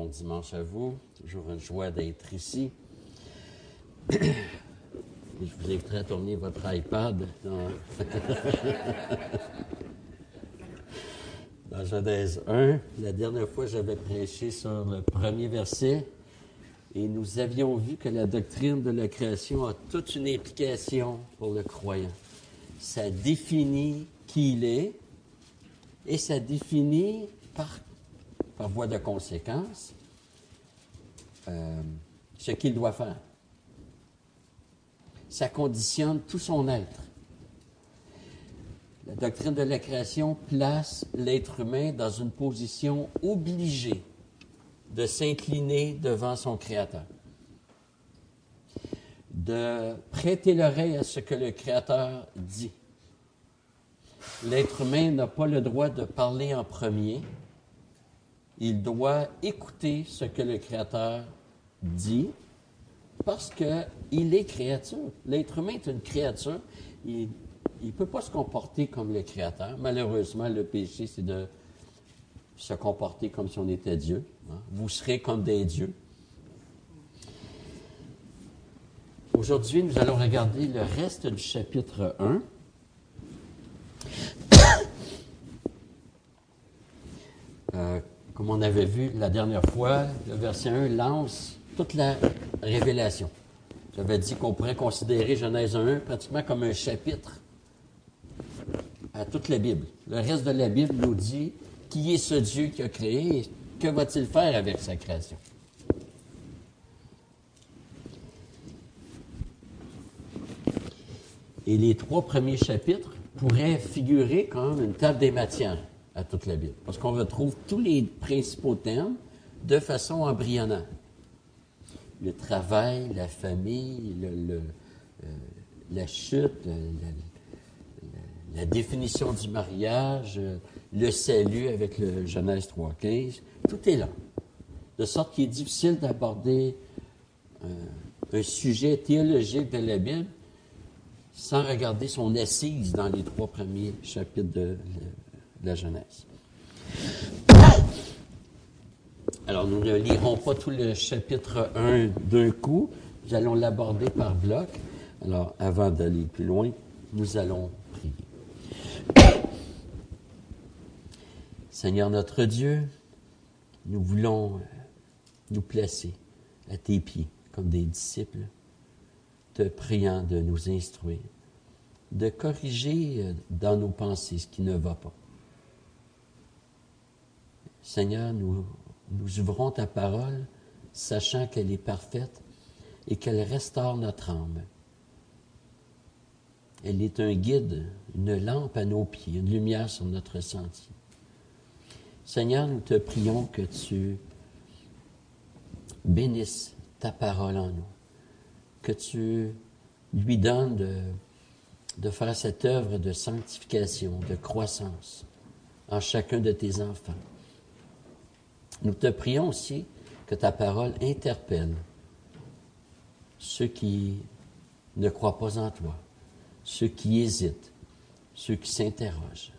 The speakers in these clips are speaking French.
Bon dimanche à vous. Toujours une joie d'être ici. Je vous inviterai à tourner votre iPad dans, Genèse 1. La dernière fois, j'avais prêché sur le premier verset et nous avions vu que la doctrine de la création a toute une implication pour le croyant. Ça définit qui il est et ça définit par, par voie de conséquence euh, ce qu'il doit faire. Ça conditionne tout son être. La doctrine de la création place l'être humain dans une position obligée de s'incliner devant son Créateur, de prêter l'oreille à ce que le Créateur dit. L'être humain n'a pas le droit de parler en premier. Il doit écouter ce que le Créateur dit parce qu'il est créature. L'être humain est une créature. Ne peut pas se comporter comme le Créateur. Malheureusement, le péché, c'est de se comporter comme si on était Dieu. Hein. Vous serez comme des dieux. Aujourd'hui, nous allons regarder le reste du chapitre 1. Euh, comme on avait vu la dernière fois, le verset 1 lance toute la révélation. J'avais dit qu'on pourrait considérer Genèse 1 pratiquement comme un chapitre à toute la Bible. Le reste de la Bible nous dit qui est ce Dieu qui a créé et que va-t-il faire avec sa création. Et les trois premiers chapitres pourraient figurer comme une table des matières à toute la Bible, parce qu'on retrouve tous les principaux thèmes de façon embryonnaire. Le travail, la famille, le, euh, la chute, la, définition du mariage, le salut avec le Genèse 3.15, tout est là. De sorte qu'il est difficile d'aborder euh, un sujet théologique de la Bible sans regarder son assise dans les trois premiers chapitres de, la Genèse. Alors, nous ne lirons pas tout le chapitre 1 d'un coup. Nous allons l'aborder par bloc. Alors, avant d'aller plus loin, nous allons Seigneur notre Dieu, nous voulons nous placer à tes pieds comme des disciples, te priant de nous instruire, de corriger dans nos pensées ce qui ne va pas. Seigneur, nous, nous ouvrons ta parole, sachant qu'elle est parfaite et qu'elle restaure notre âme. Elle est un guide, une lampe à nos pieds, une lumière sur notre sentier. Seigneur, nous te prions que tu bénisses ta parole en nous, que tu lui donnes de, faire cette œuvre de sanctification, de croissance en chacun de tes enfants. Nous te prions aussi que ta parole interpelle ceux qui ne croient pas en toi, ceux qui hésitent, ceux qui s'interrogent.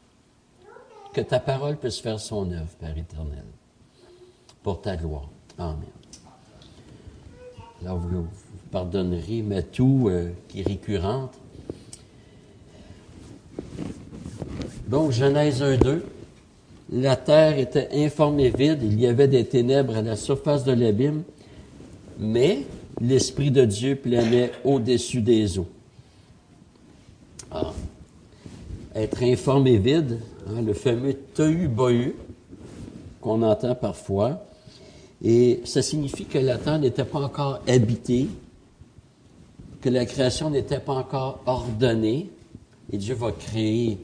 Que ta parole puisse faire son œuvre, Père éternel, pour ta gloire. Amen. Alors, vous, pardonnerez ma tout euh, qui est récurrente. Donc, Genèse 1, 2. La terre était informe et vide, il y avait des ténèbres à la surface de l'abîme, mais l'Esprit de Dieu planait au-dessus des eaux. Être informe et vide, hein, le fameux tohu-bohu qu'on entend parfois, et ça signifie que la terre n'était pas encore habitée, que la création n'était pas encore ordonnée, et Dieu va créer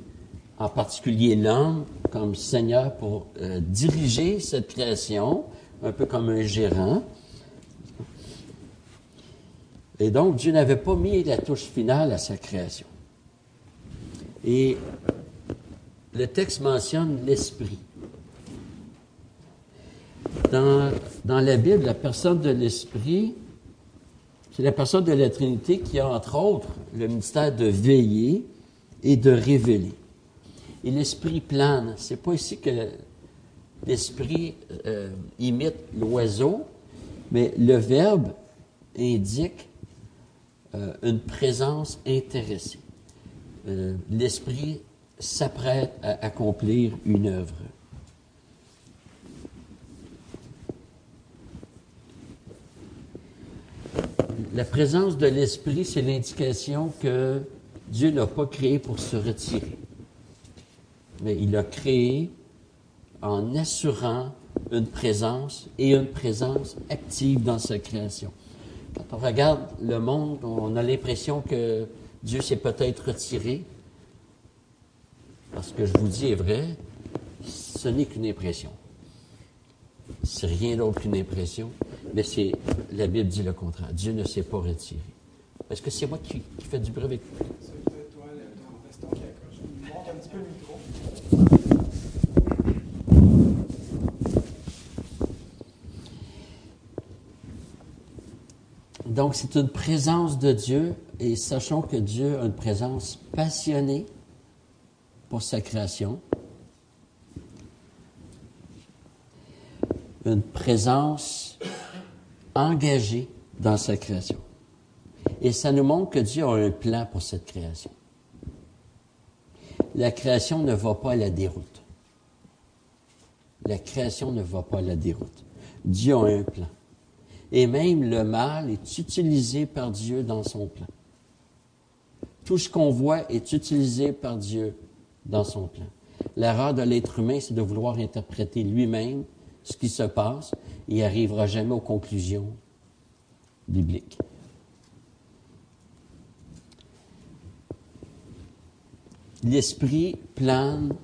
en particulier l'homme comme Seigneur pour euh, diriger cette création, un peu comme un gérant. Et donc, Dieu n'avait pas mis la touche finale à sa création. Et le texte mentionne l'esprit. Dans la Bible, la personne de l'Esprit, c'est la personne de la Trinité qui a, entre autres, le ministère de veiller et de révéler. Et l'Esprit plane. C'est pas ici que l'Esprit euh, imite l'oiseau, mais le verbe indique euh, une présence intéressée. Euh, L'Esprit s'apprête à accomplir une œuvre. La présence de l'Esprit, c'est l'indication que Dieu n'a pas créé pour se retirer, mais il a créé en assurant une présence et une présence active dans sa création. Quand on regarde le monde, on a l'impression que Dieu s'est peut-être retiré. Parce que je vous dis est vrai, ce n'est qu'une impression. C'est rien d'autre qu'une impression. Mais c'est, la Bible dit le contraire. Dieu ne s'est pas retiré. Est-ce que c'est moi qui, fais du bruit avec. Monte un petit peu le Donc, c'est une présence de Dieu et sachons que Dieu a une présence passionnée pour sa création. Une présence engagé dans sa création. Et ça nous montre que Dieu a un plan pour cette création. La création ne va pas à la déroute. La création ne va pas à la déroute. Dieu a un plan. Et même le mal est utilisé par Dieu dans son plan. Tout ce qu'on voit est utilisé par Dieu dans son plan. L'erreur de l'être humain, c'est de vouloir interpréter lui-même ce qui se passe il n'arrivera jamais aux conclusions bibliques. L'esprit plane,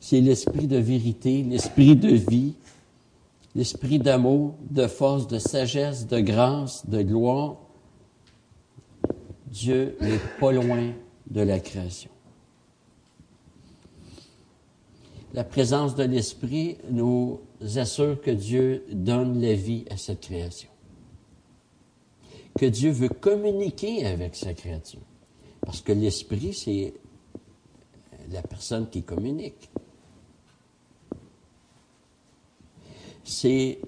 c'est l'esprit de vérité, l'esprit de vie, l'esprit d'amour, de force, de sagesse, de grâce, de gloire. Dieu n'est pas loin de la création. La présence de l'Esprit nous assure que Dieu donne la vie à cette création. Que Dieu veut communiquer avec sa créature. Parce que l'Esprit, c'est la personne qui communique. C'est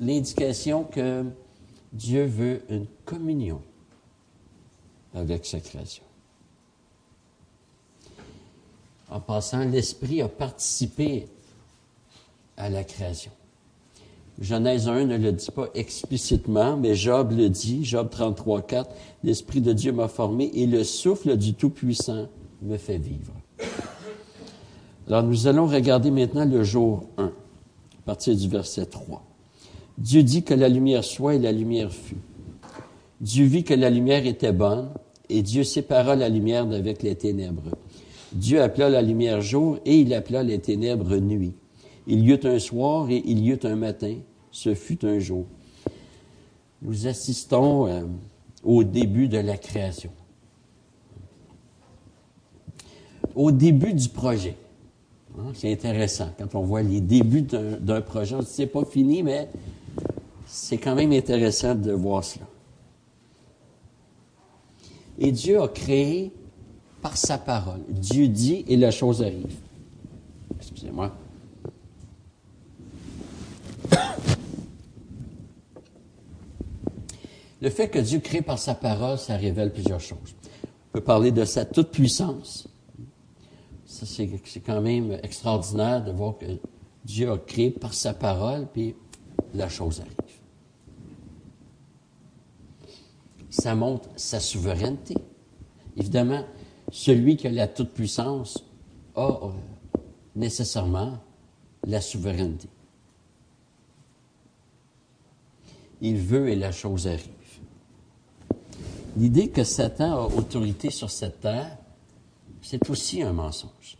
l'indication que Dieu veut une communion avec sa création. En passant, l'Esprit a participé à la création. Genèse 1 ne le dit pas explicitement, mais Job le dit, Job 33, 4, l'Esprit de Dieu m'a formé et le souffle du Tout-Puissant me fait vivre. Alors nous allons regarder maintenant le jour 1, partir du verset 3. Dieu dit que la lumière soit et la lumière fut. Dieu vit que la lumière était bonne et Dieu sépara la lumière d'avec les ténèbres. Dieu appela la lumière jour et il appela les ténèbres nuit. Il y eut un soir et il y eut un matin. Ce fut un jour. Nous assistons euh, au début de la création. Au début du projet. Hein, c'est intéressant quand on voit les débuts d'un projet. C'est pas fini, mais c'est quand même intéressant de voir cela. Et Dieu a créé par sa parole. Dieu dit et la chose arrive. Excusez-moi. Le fait que Dieu crée par sa parole, ça révèle plusieurs choses. On peut parler de sa toute-puissance. C'est quand même extraordinaire de voir que Dieu a créé par sa parole, puis la chose arrive. Ça montre sa souveraineté. Évidemment, celui qui a la toute-puissance a euh, nécessairement la souveraineté. Il veut et la chose arrive. L'idée que Satan a autorité sur cette terre, c'est aussi un mensonge.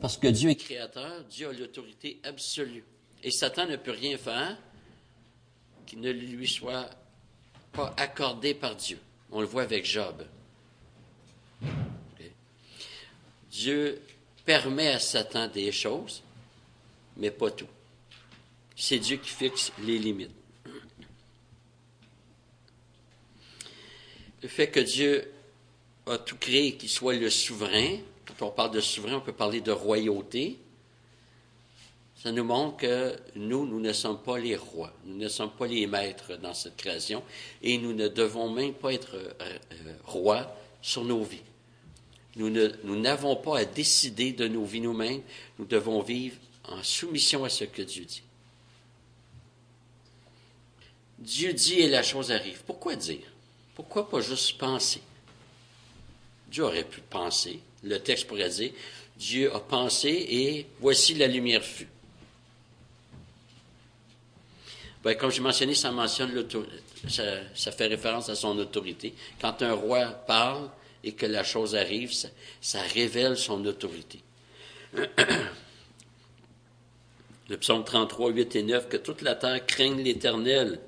Parce que Dieu est créateur, Dieu a l'autorité absolue. Et Satan ne peut rien faire qui ne lui soit pas accordé par Dieu. On le voit avec Job. Dieu permet à Satan des choses, mais pas tout. C'est Dieu qui fixe les limites. Le fait que Dieu a tout créé, qu'il soit le souverain, quand on parle de souverain, on peut parler de royauté, ça nous montre que nous, nous ne sommes pas les rois, nous ne sommes pas les maîtres dans cette création, et nous ne devons même pas être euh, euh, rois sur nos vies. Nous n'avons pas à décider de nos vies nous-mêmes, nous devons vivre en soumission à ce que Dieu dit. Dieu dit et la chose arrive. Pourquoi dire? Pourquoi pas juste penser? Dieu aurait pu penser. Le texte pourrait dire, Dieu a pensé et voici la lumière fut. Ben, comme j'ai mentionné, ça mentionne ça, fait référence à son autorité. Quand un roi parle et que la chose arrive, ça, ça révèle son autorité. Le psaume 33, 8 et 9, que toute la terre craigne l'Éternel,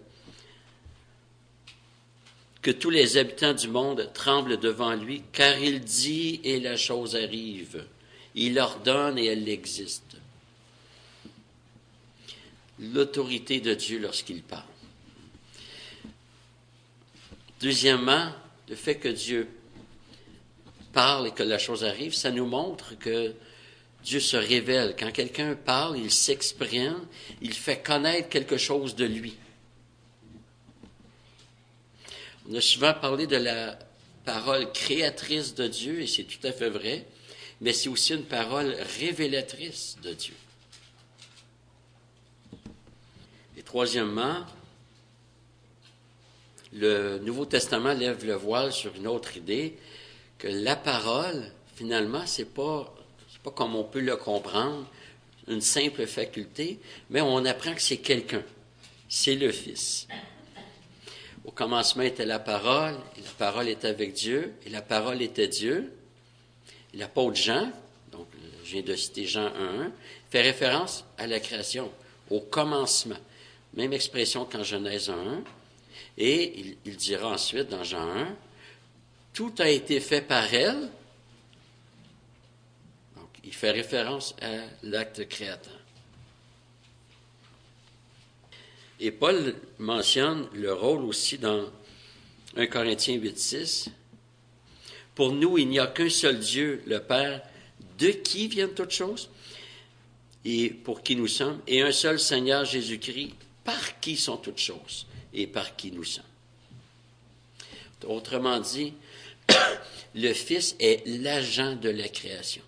que tous les habitants du monde tremblent devant lui, car il dit et la chose arrive. Il ordonne et elle existe l'autorité de Dieu lorsqu'il parle. Deuxièmement, le fait que Dieu parle et que la chose arrive, ça nous montre que Dieu se révèle. Quand quelqu'un parle, il s'exprime, il fait connaître quelque chose de lui. On a souvent parlé de la parole créatrice de Dieu, et c'est tout à fait vrai, mais c'est aussi une parole révélatrice de Dieu. Troisièmement, le Nouveau Testament lève le voile sur une autre idée, que la parole, finalement, c'est pas, pas comme on peut le comprendre, une simple faculté, mais on apprend que c'est quelqu'un. C'est le Fils. Au commencement était la parole, et la parole était avec Dieu, et la parole était Dieu. L'apôtre Jean, donc je viens de citer Jean 1.1, fait référence à la création, au commencement. Même expression qu'en Genèse 1. Et il, dira ensuite dans Jean 1, tout a été fait par elle. Donc, il fait référence à l'acte créateur. Et Paul mentionne le rôle aussi dans 1 Corinthiens 8, 6. Pour nous, il n'y a qu'un seul Dieu, le Père, de qui viennent toutes choses? Et pour qui nous sommes, et un seul Seigneur Jésus-Christ, par qui sont toutes choses et par qui nous sommes? Autrement dit, le Fils est l'agent de la création.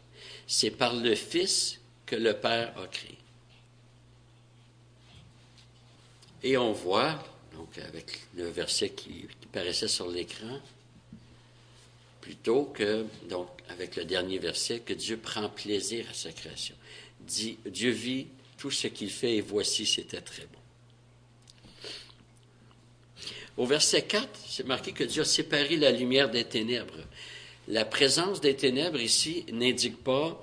C'est par le Fils que le Père a créé. Et on voit, donc avec le verset qui, paraissait sur l'écran, plutôt que, donc avec le dernier verset, que Dieu prend plaisir à sa création. Dieu vit tout ce qu'il fait et voici, c'était très bon. Au verset 4, c'est marqué que Dieu a séparé la lumière des ténèbres. La présence des ténèbres ici n'indique pas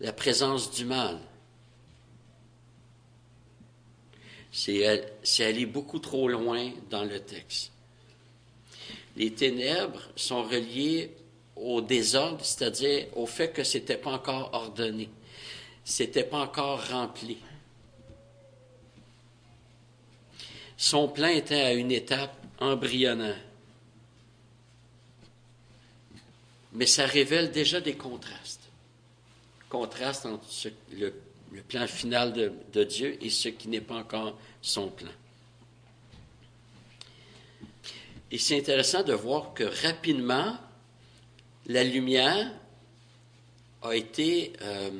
la présence du mal. C'est aller beaucoup trop loin dans le texte. Les ténèbres sont reliées au désordre, c'est-à-dire au fait que ce n'était pas encore ordonné, ce n'était pas encore rempli. Son plan était à une étape embryonnaire. Mais ça révèle déjà des contrastes. Contraste entre le, plan final de, de Dieu et ce qui n'est pas encore son plan. Et c'est intéressant de voir que rapidement, la lumière a été euh,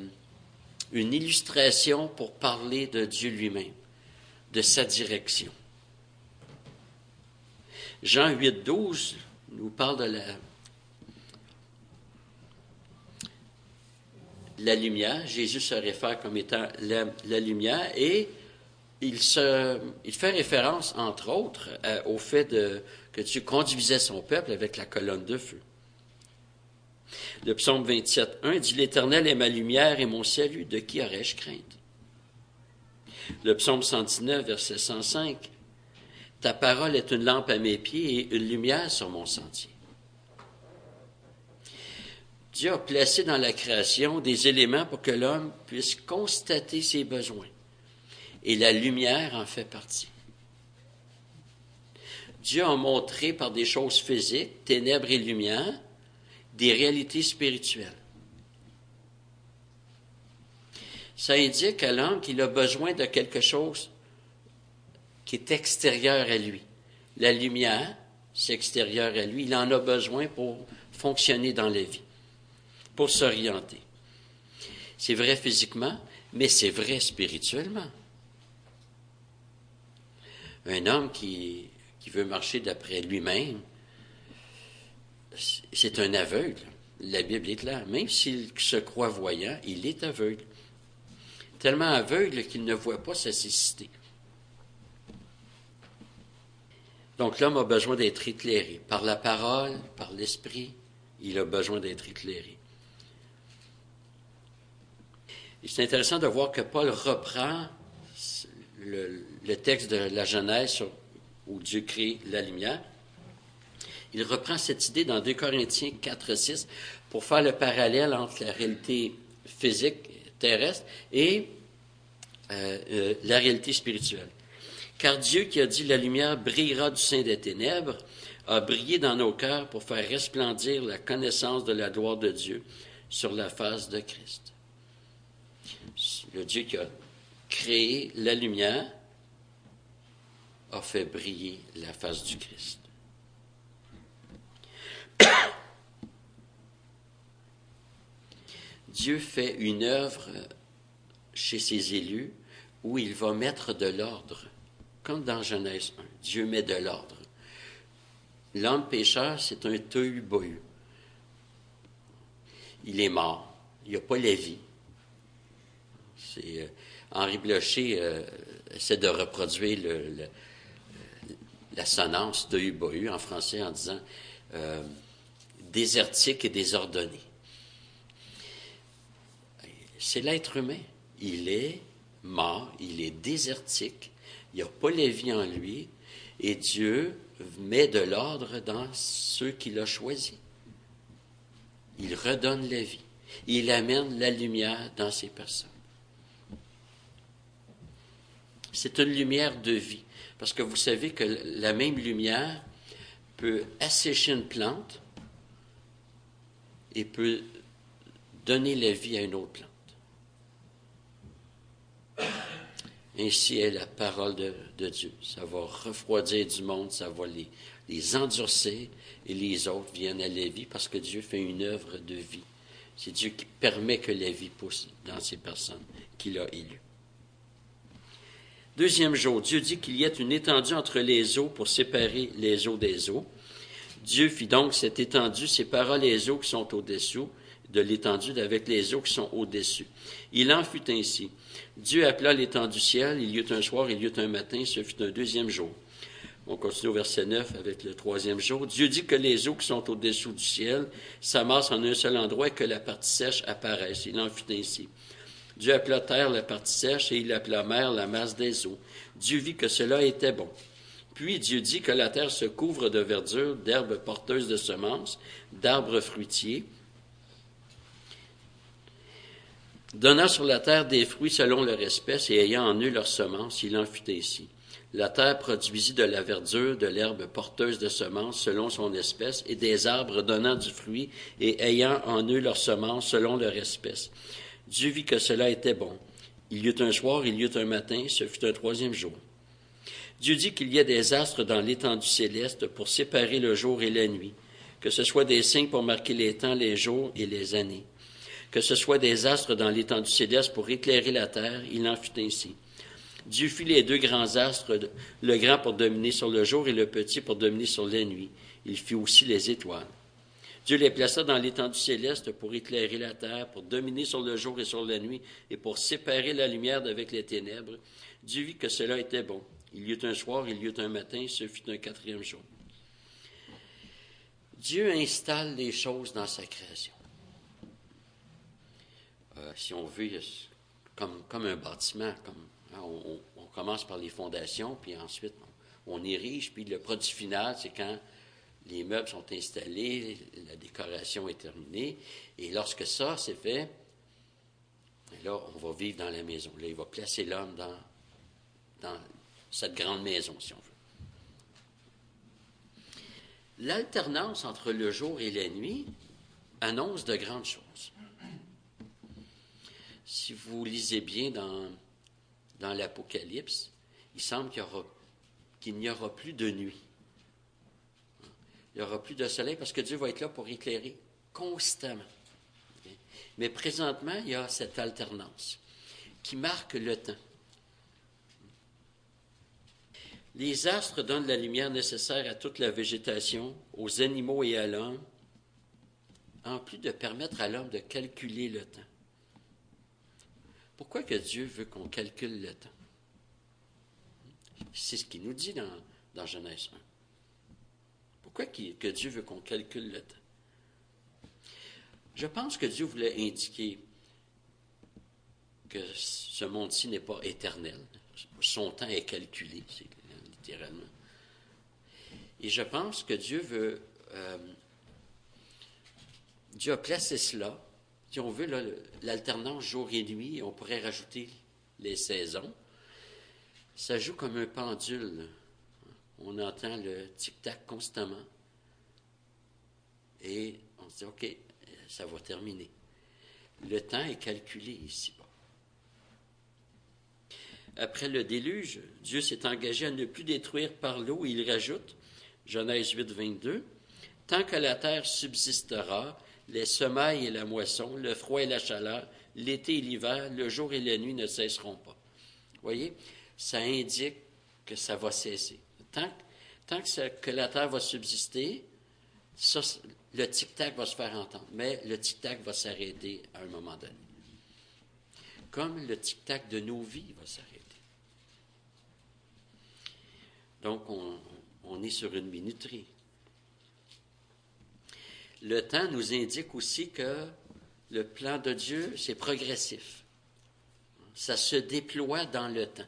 une illustration pour parler de Dieu lui-même, de sa direction. Jean 8, 12 nous parle de la, la lumière. Jésus se réfère comme étant la, lumière et il, fait référence, entre autres, au fait que Dieu conduisait son peuple avec la colonne de feu. Le psaume 27, 1 dit L'Éternel est ma lumière et mon salut, de qui aurais-je crainte Le psaume 119, verset 105 ta parole est une lampe à mes pieds et une lumière sur mon sentier. Dieu a placé dans la création des éléments pour que l'homme puisse constater ses besoins Et la lumière en fait partie. Dieu a montré par des choses physiques, ténèbres et lumière, des réalités spirituelles. Ça indique à l'homme qu'il a besoin de quelque chose qui est extérieur à lui. La lumière, c'est extérieur à lui. Il en a besoin pour fonctionner dans la vie, pour s'orienter. C'est vrai physiquement, mais c'est vrai spirituellement. Un homme qui, veut marcher d'après lui-même, c'est un aveugle. La Bible est claire. Même s'il se croit voyant, il est aveugle. Tellement aveugle qu'il ne voit pas sa cécité. Donc l'homme a besoin d'être éclairé. Par la parole, par l'esprit, il a besoin d'être éclairé. C'est intéressant de voir que Paul reprend le, texte de la Genèse où Dieu crée la lumière. Il reprend cette idée dans 2 Corinthiens 4, 6 pour faire le parallèle entre la réalité physique terrestre et euh, euh, la réalité spirituelle. Car Dieu qui a dit la lumière brillera du sein des ténèbres, a brillé dans nos cœurs pour faire resplendir la connaissance de la gloire de Dieu sur la face de Christ. Le Dieu qui a créé la lumière a fait briller la face du Christ. Dieu fait une œuvre chez ses élus où il va mettre de l'ordre comme dans Genèse 1. Dieu met de l'ordre. L'homme pécheur, c'est un tohu-bohu. Il est mort. Il n'y a pas la vie. Euh, Henri Blocher euh, essaie de reproduire la sonance tohu-bohu en français en disant euh, désertique et désordonné. C'est l'être humain. Il est mort, il est désertique, il n'y a pas la vie en lui, et Dieu met de l'ordre dans ceux qu'il a choisis. Il redonne la vie. Il amène la lumière dans ces personnes. C'est une lumière de vie. Parce que vous savez que la même lumière peut assécher une plante et peut donner la vie à une autre plante. Ainsi est la parole de, Dieu. Ça va refroidir du monde, ça va les, les endurcir et les autres viennent à la vie parce que Dieu fait une œuvre de vie. C'est Dieu qui permet que la vie pousse dans ces personnes qu'il a élues. Deuxième jour, Dieu dit qu'il y ait une étendue entre les eaux pour séparer les eaux des eaux. Dieu fit donc cette étendue, sépara les eaux qui sont au-dessous de l'étendue avec les eaux qui sont au-dessus. Il en fut ainsi. Dieu appela l'étendue du ciel, il y eut un soir, il y eut un matin, ce fut un deuxième jour. On continue au verset 9 avec le troisième jour. Dieu dit que les eaux qui sont au-dessous du ciel s'amassent en un seul endroit et que la partie sèche apparaisse. Il en fut ainsi. Dieu appela terre la partie sèche et il appela mer la masse des eaux. Dieu vit que cela était bon. Puis Dieu dit que la terre se couvre de verdure, d'herbes porteuses de semences, d'arbres fruitiers, donnant sur la terre des fruits selon leur espèce et ayant en eux leur semence, il en fut ainsi. La terre produisit de la verdure, de l'herbe porteuse de semences selon son espèce, et des arbres donnant du fruit et ayant en eux leur semence selon leur espèce. Dieu vit que cela était bon. Il y eut un soir, il y eut un matin, ce fut un troisième jour. Dieu dit qu'il y a des astres dans l'étendue céleste pour séparer le jour et la nuit, que ce soit des signes pour marquer les temps, les jours et les années que ce soit des astres dans l'étendue céleste pour éclairer la terre, il en fut ainsi. Dieu fit les deux grands astres, le grand pour dominer sur le jour et le petit pour dominer sur la nuit. Il fit aussi les étoiles. Dieu les plaça dans l'étendue céleste pour éclairer la terre, pour dominer sur le jour et sur la nuit, et pour séparer la lumière d'avec les ténèbres. Dieu vit que cela était bon. Il y eut un soir, il y eut un matin, ce fut un quatrième jour. Dieu installe les choses dans sa création. Euh, si on veut, comme, comme un bâtiment. Comme, hein, on, commence par les fondations, puis ensuite on, érige, puis le produit final, c'est quand les meubles sont installés, la décoration est terminée, et lorsque ça c'est fait, là, on va vivre dans la maison. Là, il va placer l'homme dans cette grande maison, si on veut. L'alternance entre le jour et la nuit annonce de grandes choses. Si vous lisez bien dans l'Apocalypse, il semble qu'il n'y aura, plus de nuit. Il n'y aura plus de soleil parce que Dieu va être là pour éclairer constamment. Mais présentement, il y a cette alternance qui marque le temps. Les astres donnent la lumière nécessaire à toute la végétation, aux animaux et à l'homme, en plus de permettre à l'homme de calculer le temps. Pourquoi que Dieu veut qu'on calcule le temps? C'est ce qu'il nous dit dans, dans Genèse 1. Pourquoi que Dieu veut qu'on calcule le temps? Je pense que Dieu voulait indiquer que ce monde-ci n'est pas éternel. Son temps est calculé, littéralement. Et je pense que Dieu veut. Euh, Dieu a placé cela. Si on veut l'alternance jour et nuit, on pourrait rajouter les saisons. Ça joue comme un pendule. On entend le tic-tac constamment. Et on se dit, OK, ça va terminer. Le temps est calculé ici-bas. Après le déluge, Dieu s'est engagé à ne plus détruire par l'eau. Il rajoute, Genèse 8, 22, Tant que la terre subsistera, les semailles et la moisson, le froid et la chaleur, l'été et l'hiver, le jour et la nuit ne cesseront pas. Voyez, ça indique que ça va cesser. Tant, que, la terre va subsister, le tic-tac va se faire entendre, mais le tic-tac va s'arrêter à un moment donné. Comme le tic-tac de nos vies va s'arrêter. Donc, on, est sur une minuterie. Le temps nous indique aussi que le plan de Dieu, c'est progressif. Ça se déploie dans le temps.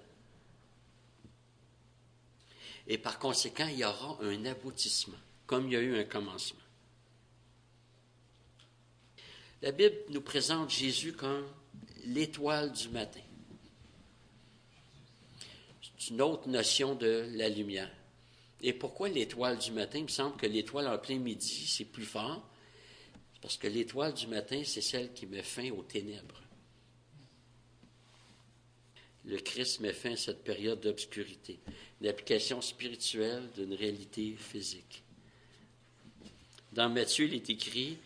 Et par conséquent, il y aura un aboutissement, comme il y a eu un commencement. La Bible nous présente Jésus comme l'étoile du matin une autre notion de la lumière. Et pourquoi l'étoile du matin? Il me semble que l'étoile en plein midi, c'est plus fort, parce que l'étoile du matin, c'est celle qui met fin aux ténèbres. Le Christ met fin à cette période d'obscurité, l'application spirituelle d'une réalité physique. Dans Matthieu, il est écrit,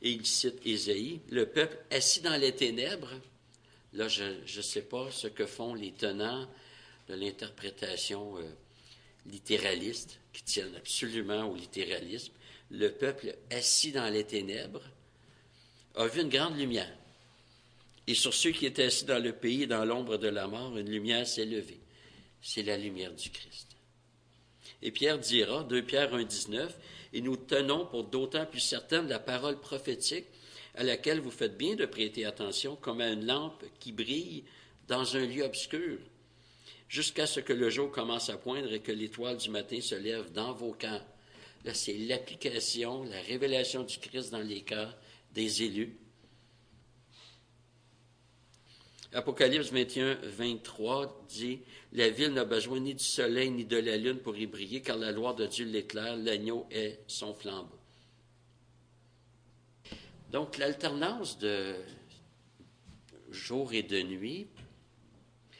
et il cite Ésaïe, le peuple assis dans les ténèbres, là je ne sais pas ce que font les tenants de l'interprétation euh, littéraliste, qui tiennent absolument au littéralisme, le peuple assis dans les ténèbres a vu une grande lumière. Et sur ceux qui étaient assis dans le pays, dans l'ombre de la mort, une lumière s'est levée. C'est la lumière du Christ. Et Pierre dira, 2 Pierre 1,19, et nous tenons pour d'autant plus certaine la parole prophétique à laquelle vous faites bien de prêter attention, comme à une lampe qui brille dans un lieu obscur, jusqu'à ce que le jour commence à poindre et que l'étoile du matin se lève dans vos cœurs. Là, c'est l'application, la révélation du Christ dans les cœurs des élus. Apocalypse 21, 23 dit La ville n'a besoin ni du soleil ni de la lune pour y briller, car la gloire de Dieu l'éclaire, l'agneau est son flambeau. Donc, l'alternance de jour et de nuit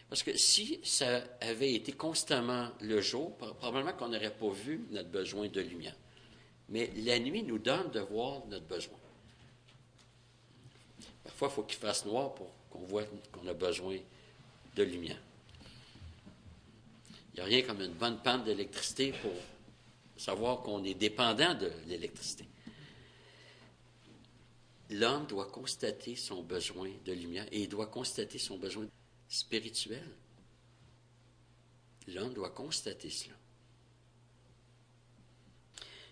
parce que si ça avait été constamment le jour, probablement qu'on n'aurait pas vu notre besoin de lumière. Mais la nuit nous donne de voir notre besoin. Parfois, il faut qu'il fasse noir pour qu'on voit qu'on a besoin de lumière. Il n'y a rien comme une bonne panne d'électricité pour savoir qu'on est dépendant de l'électricité. L'homme doit constater son besoin de lumière et il doit constater son besoin spirituel. L'homme doit constater cela.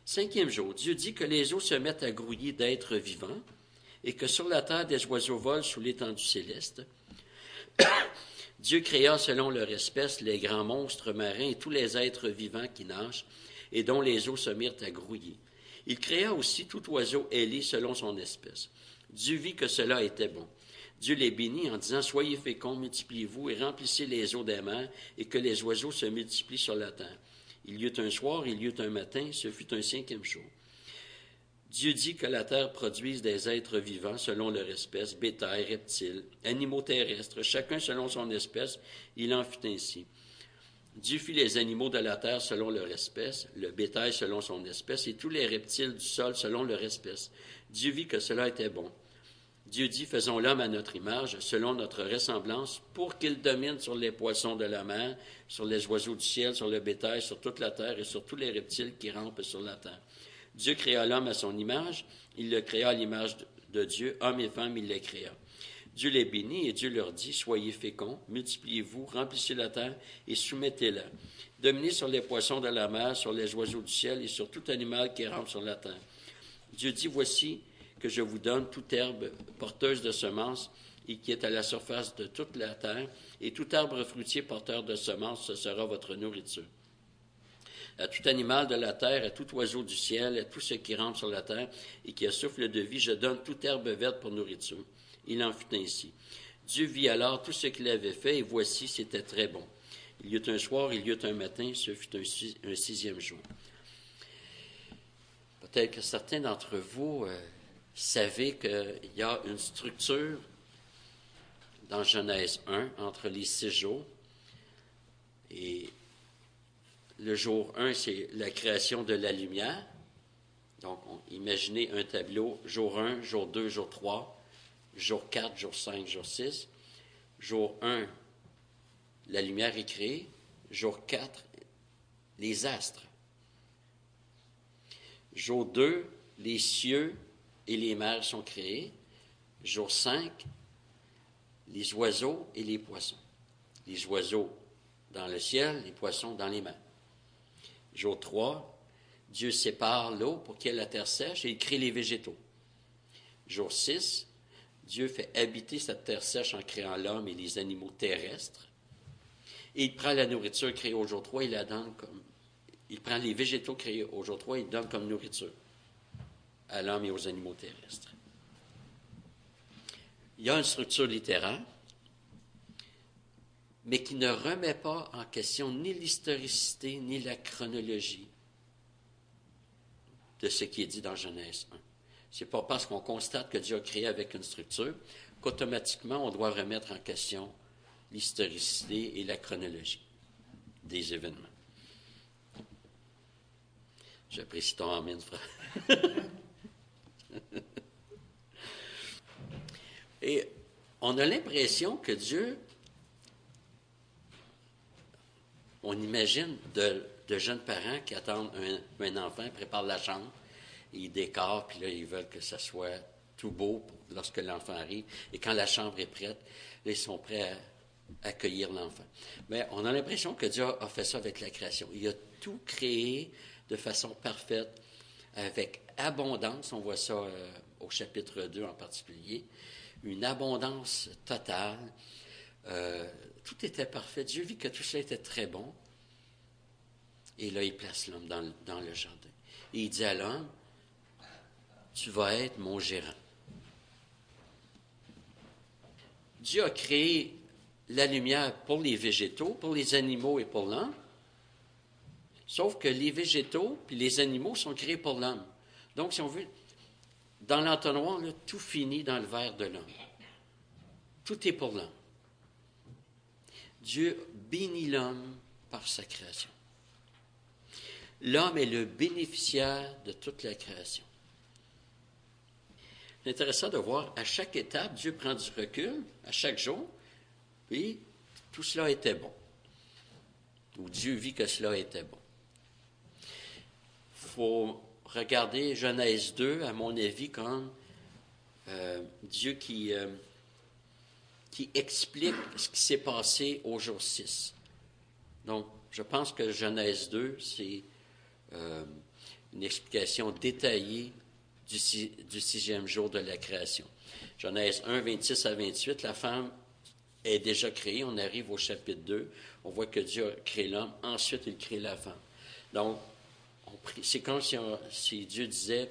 Cinquième jour, Dieu dit que les eaux se mettent à grouiller d'êtres vivants et que sur la terre des oiseaux volent sous l'étendue céleste. Dieu créa selon leur espèce les grands monstres marins et tous les êtres vivants qui nagent et dont les eaux se mirent à grouiller. Il créa aussi tout oiseau ailé selon son espèce. Dieu vit que cela était bon. Dieu les bénit en disant, Soyez féconds, multipliez-vous et remplissez les eaux des mers et que les oiseaux se multiplient sur la terre. Il y eut un soir, il y eut un matin, ce fut un cinquième jour. Dieu dit que la terre produise des êtres vivants selon leur espèce, bétail, reptiles, animaux terrestres, chacun selon son espèce. Il en fut ainsi. Dieu fit les animaux de la terre selon leur espèce, le bétail selon son espèce, et tous les reptiles du sol selon leur espèce. Dieu vit que cela était bon. Dieu dit, faisons l'homme à notre image, selon notre ressemblance, pour qu'il domine sur les poissons de la mer, sur les oiseaux du ciel, sur le bétail, sur toute la terre et sur tous les reptiles qui rampent sur la terre. Dieu créa l'homme à son image, il le créa à l'image de Dieu, homme et femme, il les créa. Dieu les bénit et Dieu leur dit, soyez féconds, multipliez-vous, remplissez la terre et soumettez-la. Dominez sur les poissons de la mer, sur les oiseaux du ciel et sur tout animal qui rampe sur la terre. Dieu dit, voici, que je vous donne toute herbe porteuse de semences et qui est à la surface de toute la terre, et tout arbre fruitier porteur de semences, ce sera votre nourriture. À tout animal de la terre, à tout oiseau du ciel, à tout ce qui rentre sur la terre et qui a souffle de vie, je donne toute herbe verte pour nourriture. Il en fut ainsi. Dieu vit alors tout ce qu'il avait fait, et voici, c'était très bon. Il y eut un soir, il y eut un matin, ce fut un, sixième jour. Peut-être que certains d'entre vous euh, savez qu'il y a une structure dans Genèse 1 entre les six jours. Et le jour 1, c'est la création de la lumière. Donc, imaginez un tableau, jour 1, jour 2, jour 3, jour 4, jour 5, jour 6. Jour 1, la lumière est créée. Jour 4, les astres. Jour 2, les cieux et les mers sont créés. Jour 5, les oiseaux et les poissons. Les oiseaux dans le ciel, les poissons dans les mers. Jour 3, Dieu sépare l'eau pour qu'il y ait la terre sèche et il crée les végétaux. Jour 6, Dieu fait habiter cette terre sèche en créant l'homme et les animaux terrestres. Et il prend la nourriture créée au jour 3 et la donne comme. Il prend les végétaux créés au jour 3 et donne comme nourriture à l'homme et aux animaux terrestres. Il y a une structure littéraire, mais qui ne remet pas en question ni l'historicité ni la chronologie de ce qui est dit dans Genèse 1. Ce n'est pas parce qu'on constate que Dieu a créé avec une structure qu'automatiquement on doit remettre en question l'historicité et la chronologie des événements. J'apprécie ton amène, frère. Et on a l'impression que Dieu, on imagine de, jeunes parents qui attendent un, enfant, préparent la chambre, ils décorent, puis là, ils veulent que ça soit tout beau lorsque l'enfant arrive. Et quand la chambre est prête, ils sont prêts à accueillir l'enfant. Mais on a l'impression que Dieu a fait ça avec la création. Il a tout créé de façon parfaite, avec abondance. On voit ça euh, au chapitre 2 en particulier, une abondance totale. Euh, tout était parfait. Dieu vit que tout cela était très bon. Et là, il place l'homme dans, le jardin. Et il dit à l'homme, tu vas être mon gérant. Dieu a créé la lumière pour les végétaux, pour les animaux et pour l'homme. Sauf que les végétaux puis les animaux sont créés pour l'homme. Donc, si on veut, dans l'entonnoir, tout finit dans le verre de l'homme. Tout est pour l'homme. Dieu bénit l'homme par sa création. L'homme est le bénéficiaire de toute la création. C'est intéressant de voir, à chaque étape, Dieu prend du recul, à chaque jour, puis tout cela était bon. Ou Dieu vit que cela était bon. Il faut Regardez Genèse 2, à mon avis, comme euh, Dieu qui, euh, qui explique ce qui s'est passé au jour 6. Donc, je pense que Genèse 2, c'est euh, une explication détaillée du, du, sixième jour de la création. Genèse 1, 26 à 28, la femme est déjà créée. On arrive au chapitre 2. On voit que Dieu a créé l'homme. Ensuite, il crée la femme. Donc, c'est comme si, Dieu disait,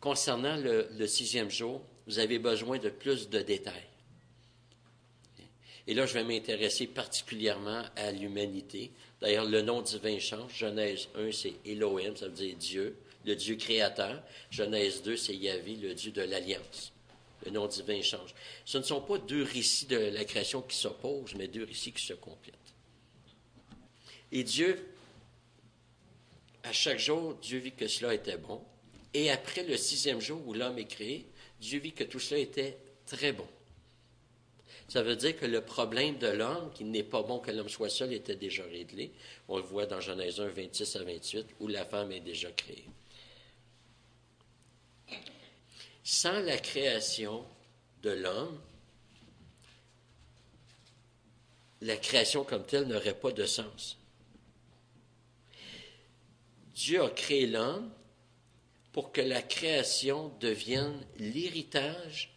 concernant le, sixième jour, vous avez besoin de plus de détails. Et là, je vais m'intéresser particulièrement à l'humanité. D'ailleurs, le nom divin change. Genèse 1, c'est Elohim, ça veut dire Dieu, le Dieu créateur. Genèse 2, c'est Yahvé, le Dieu de l'alliance. Le nom divin change. Ce ne sont pas deux récits de la création qui s'opposent, mais deux récits qui se complètent. Et Dieu, à chaque jour, Dieu vit que cela était bon. Et après le sixième jour où l'homme est créé, Dieu vit que tout cela était très bon. Ça veut dire que le problème de l'homme, qui n'est pas bon que l'homme soit seul, était déjà réglé. On le voit dans Genèse 1, 26 à 28, où la femme est déjà créée. Sans la création de l'homme, la création comme telle n'aurait pas de sens. Dieu a créé l'homme pour que la création devienne l'héritage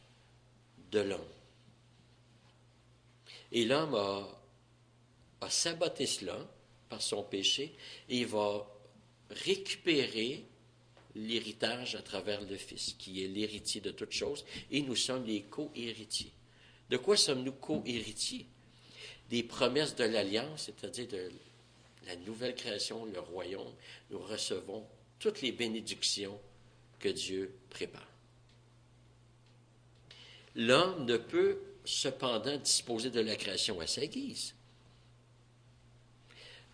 de l'homme. Et l'homme a, saboté cela par son péché et il va récupérer l'héritage à travers le Fils, qui est l'héritier de toutes choses, et nous sommes les co-héritiers. De quoi sommes-nous co-héritiers? Des promesses de l'alliance, c'est-à-dire de la nouvelle création, le royaume. Nous recevons toutes les bénédictions que Dieu prépare. L'homme ne peut cependant disposer de la création à sa guise.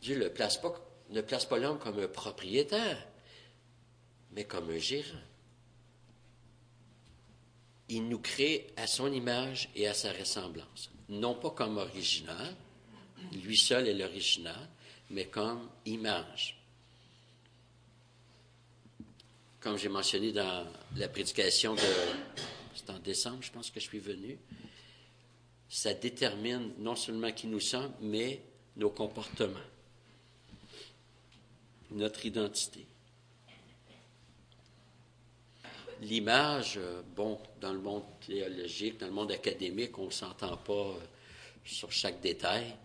Dieu ne place pas, l'homme comme un propriétaire, mais comme un gérant. Il nous crée à son image et à sa ressemblance, non pas comme original, lui seul est l'original, mais comme image. Comme j'ai mentionné dans la prédication de, c'est en décembre, je pense que je suis venu, ça détermine non seulement qui nous sommes, mais nos comportements, notre identité. L'image, euh, bon, dans le monde théologique, dans le monde académique, on ne s'entend pas euh, sur chaque détail,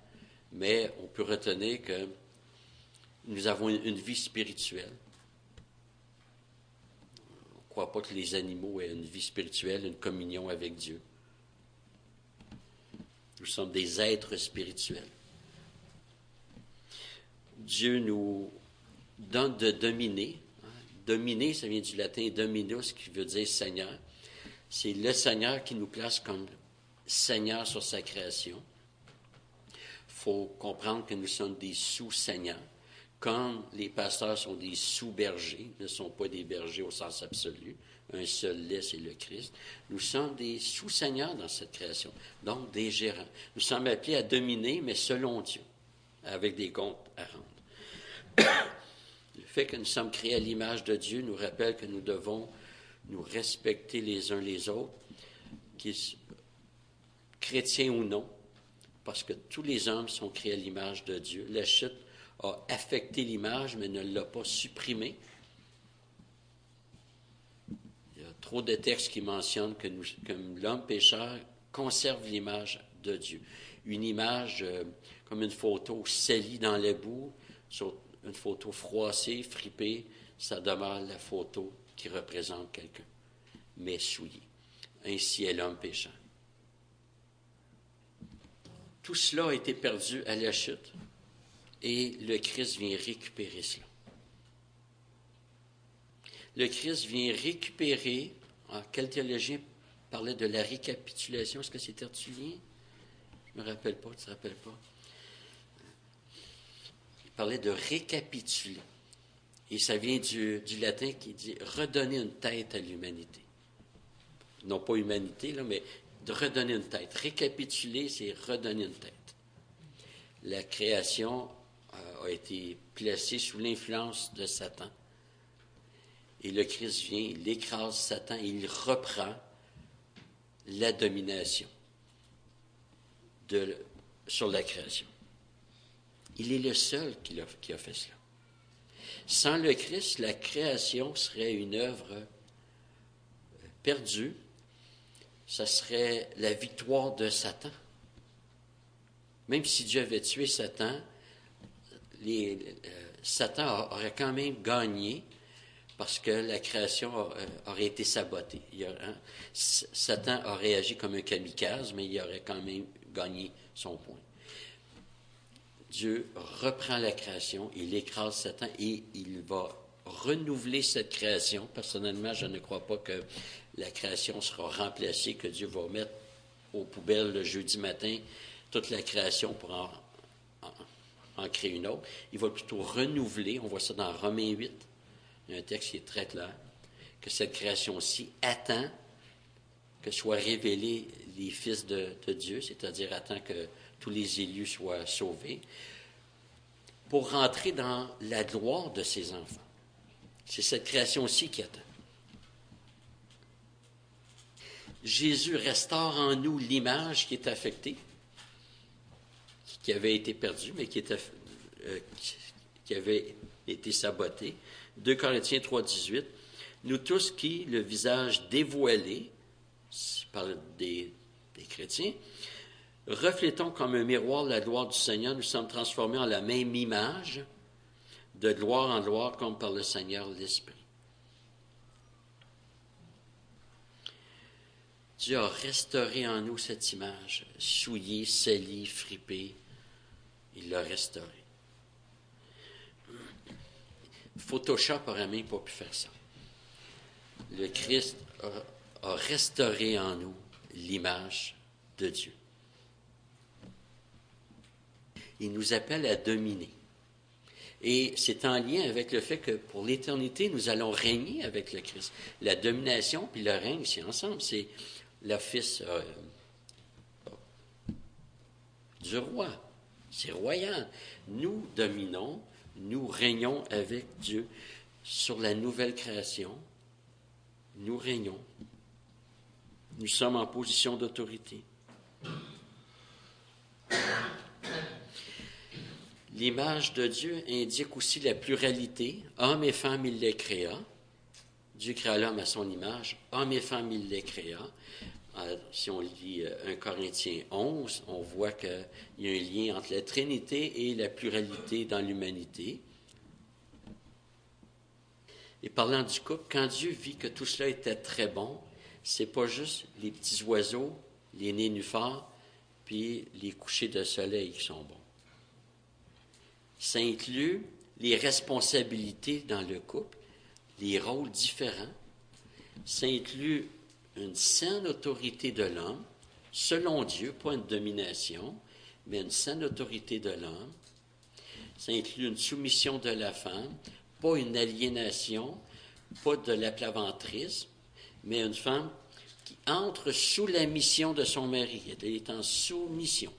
mais on peut retenir que nous avons une vie spirituelle. On ne croit pas que les animaux aient une vie spirituelle, une communion avec Dieu. Nous sommes des êtres spirituels. Dieu nous donne de dominer. Dominer, ça vient du latin dominus, qui veut dire Seigneur. C'est le Seigneur qui nous place comme Seigneur sur sa création. Il faut comprendre que nous sommes des sous-seigneurs. Comme les pasteurs sont des sous-bergers, ne sont pas des bergers au sens absolu, un seul lait, c'est le Christ. Nous sommes des sous-seigneurs dans cette création, donc des gérants. Nous sommes appelés à dominer, mais selon Dieu, avec des comptes à rendre. le fait que nous sommes créés à l'image de Dieu nous rappelle que nous devons nous respecter les uns les autres, chrétiens ou non, parce que tous les hommes sont créés à l'image de Dieu. La chute a affecté l'image, mais ne l'a pas supprimée. Trop de textes qui mentionnent que, l'homme pécheur conserve l'image de Dieu. Une image euh, comme une photo salie dans les boue, une photo froissée, fripée, ça demeure la photo qui représente quelqu'un, mais souillé. Ainsi est l'homme pécheur. Tout cela a été perdu à la chute et le Christ vient récupérer cela le Christ vient récupérer. Ah, quel théologien parlait de la récapitulation? Est-ce que c'est Tertullien? Je ne me rappelle pas, tu ne te rappelles pas? Il parlait de récapituler. Et ça vient du, latin qui dit redonner une tête à l'humanité. Non pas humanité, là, mais de redonner une tête. Récapituler, c'est redonner une tête. La création euh, a été placée sous l'influence de Satan. Et le Christ vient, il écrase Satan il reprend la domination sur la création. Il est le seul qui a, fait cela. Sans le Christ, la création serait une œuvre perdue. Ça serait la victoire de Satan. Même si Dieu avait tué Satan, euh, Satan aurait quand même gagné parce que la création euh, aurait été sabotée. Satan aurait agi comme un kamikaze, mais il aurait quand même gagner son point. Dieu reprend la création, il écrase Satan et il va renouveler cette création. Personnellement, je ne crois pas que la création sera remplacée, que Dieu va mettre aux poubelles le jeudi matin toute la création pour en, en créer une autre. Il va plutôt renouveler, on voit ça dans Romains 8, il y a un texte qui est très clair, que cette création-ci attend que soient révélés les fils de, Dieu, c'est-à-dire attend que tous les élus soient sauvés, pour rentrer dans la gloire de ses enfants. C'est cette création-ci qui attend. Jésus restaure en nous l'image qui est affectée, qui avait été perdue, mais qui, euh, qui avait été sabotée. 2 Corinthiens 3, 18. Nous tous qui, le visage dévoilé, par des, chrétiens, reflétons comme un miroir la gloire du Seigneur, nous sommes transformés en la même image, de gloire en gloire, comme par le Seigneur l'Esprit. Dieu a restauré en nous cette image, souillée, salie, fripée. Il l'a restaurée. Photoshop aurait même pas pu faire ça. Le Christ a, a restauré en nous l'image de Dieu. Il nous appelle à dominer. Et c'est en lien avec le fait que pour l'éternité, nous allons régner avec le Christ. La domination puis le règne, c'est ensemble. C'est l'office euh, du roi. C'est royal. Nous dominons, nous régnons avec Dieu sur la nouvelle création. Nous régnons. Nous sommes en position d'autorité. L'image de Dieu indique aussi la pluralité. Hommes et femmes, il les créa. Dieu créa l'homme à son image. Hommes et femmes, il les créa. Euh, si on lit 1 euh, Corinthiens 11, on voit qu'il y a un lien entre la Trinité et la pluralité dans l'humanité. Et parlant du couple, quand Dieu vit que tout cela était très bon, c'est pas juste les petits oiseaux, les nénuphars, puis les couchers de soleil qui sont bons. Ça inclut les responsabilités dans le couple, les rôles différents. Ça inclut une saine autorité de l'homme, selon Dieu, pas une domination, mais une saine autorité de l'homme. Ça inclut une soumission de la femme, pas une aliénation, pas de l'aplaventrisme, mais une femme qui entre sous la mission de son mari. Elle est en soumission.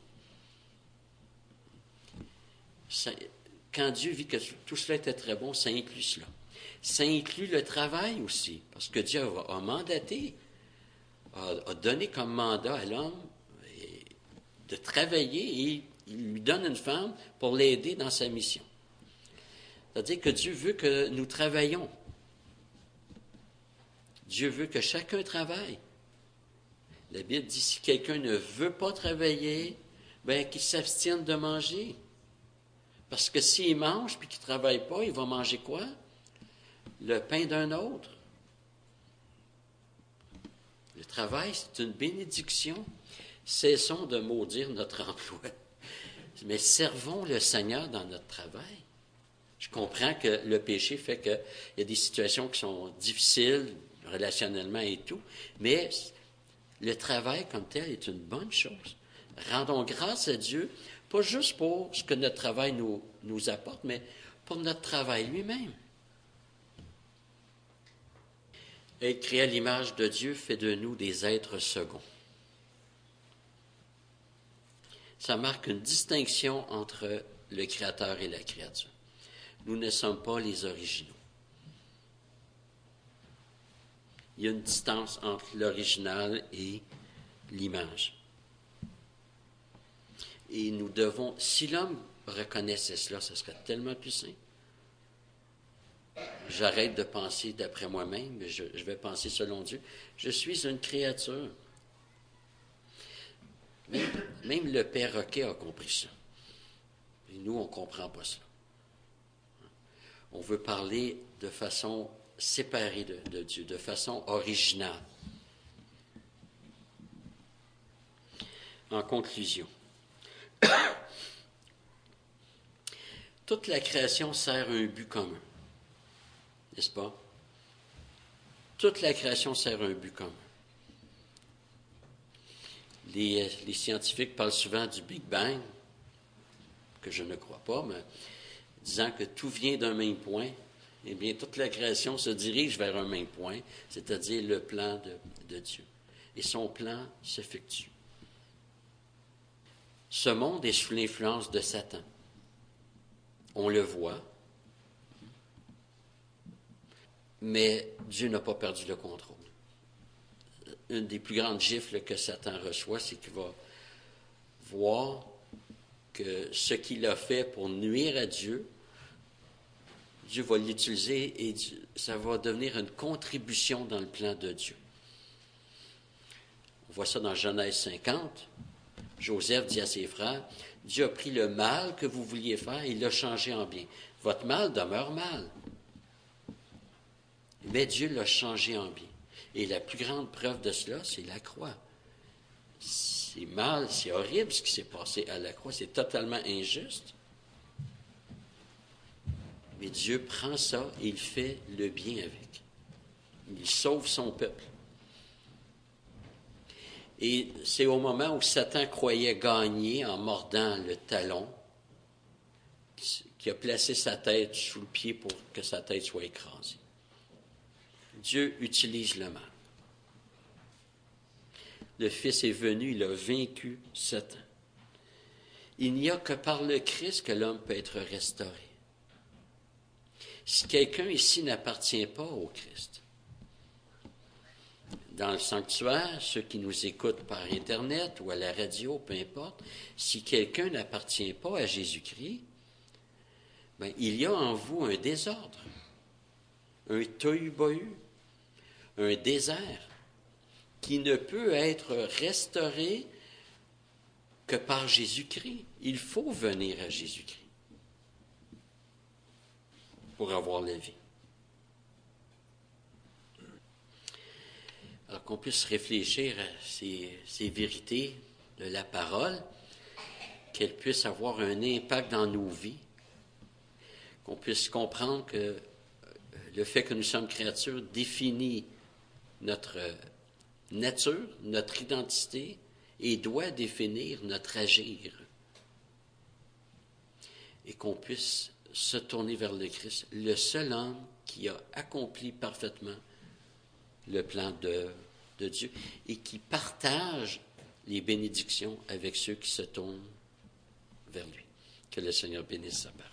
quand Dieu vit que tout cela était très bon, ça inclut cela. Ça inclut le travail aussi, parce que Dieu a mandaté a, donné comme mandat à l'homme de travailler et il lui donne une femme pour l'aider dans sa mission. C'est-à-dire que Dieu veut que nous travaillions. Dieu veut que chacun travaille. La Bible dit si quelqu'un ne veut pas travailler, ben qu'il s'abstienne de manger. Parce que s'il mange puis qu'il ne travaille pas, il va manger quoi? Le pain d'un autre. Le travail, c'est une bénédiction. Cessons de maudire notre emploi, mais servons le Seigneur dans notre travail. Je comprends que le péché fait qu'il y a des situations qui sont difficiles relationnellement et tout, mais le travail comme tel est une bonne chose. Rendons grâce à Dieu, pas juste pour ce que notre travail nous, nous apporte, mais pour notre travail lui-même. Être créé à l'image de Dieu fait de nous des êtres seconds. Ça marque une distinction entre le Créateur et la créature. Nous ne sommes pas les originaux. Il y a une distance entre l'original et l'image. Et nous devons, si l'homme reconnaissait cela, ce serait tellement plus simple j'arrête de penser d'après moi-même, mais je, vais penser selon Dieu. Je suis une créature. Même, le Père Roquet a compris ça. Et nous, on ne comprend pas ça. On veut parler de façon séparée de, de Dieu, de façon originale. en conclusion, toute la création sert un but commun, n'est-ce pas? Toute la création sert un but commun. Les, les, scientifiques parlent souvent du Big Bang, que je ne crois pas, mais disant que tout vient d'un même point. Eh bien, toute la création se dirige vers un même point, c'est-à-dire le plan de Dieu. Et son plan s'effectue. Ce monde est sous l'influence de Satan. On le voit. Mais Dieu n'a pas perdu le contrôle. Une des plus grandes gifles que Satan reçoit, c'est qu'il va voir que ce qu'il a fait pour nuire à Dieu, Dieu va l'utiliser et ça va devenir une contribution dans le plan de Dieu. On voit ça dans Genèse 50. Joseph dit à ses frères, Dieu a pris le mal que vous vouliez faire et l'a changé en bien. Votre mal demeure mal. Mais Dieu l'a changé en bien. Et la plus grande preuve de cela, c'est la croix. C'est mal, c'est horrible ce qui s'est passé à la croix, c'est totalement injuste. Mais Dieu prend ça et il fait le bien avec. Il sauve son peuple. Et c'est au moment où Satan croyait gagner en mordant le talon qu'il a placé sa tête sous le pied pour que sa tête soit écrasée. Dieu utilise le mal. Le Fils est venu, il a vaincu Satan. Il n'y a que par le Christ que l'homme peut être restauré. Si quelqu'un ici n'appartient pas au Christ, dans le sanctuaire, ceux qui nous écoutent par Internet ou à la radio, peu importe, si quelqu'un n'appartient pas à Jésus-Christ, ben, il y a en vous un désordre, un tohu-bohu, un désert qui ne peut être restauré que par Jésus-Christ. Il faut venir à Jésus-Christ pour avoir la vie. Alors qu'on puisse réfléchir à ces, vérités de la parole, qu'elles puissent avoir un impact dans nos vies, qu'on puisse comprendre que le fait que nous sommes créatures définit notre nature, notre identité et doit définir notre agir. Et qu'on puisse se tourner vers le Christ, le seul homme qui a accompli parfaitement le plan de, de Dieu et qui partage les bénédictions avec ceux qui se tournent vers lui. Que le Seigneur bénisse sa parole.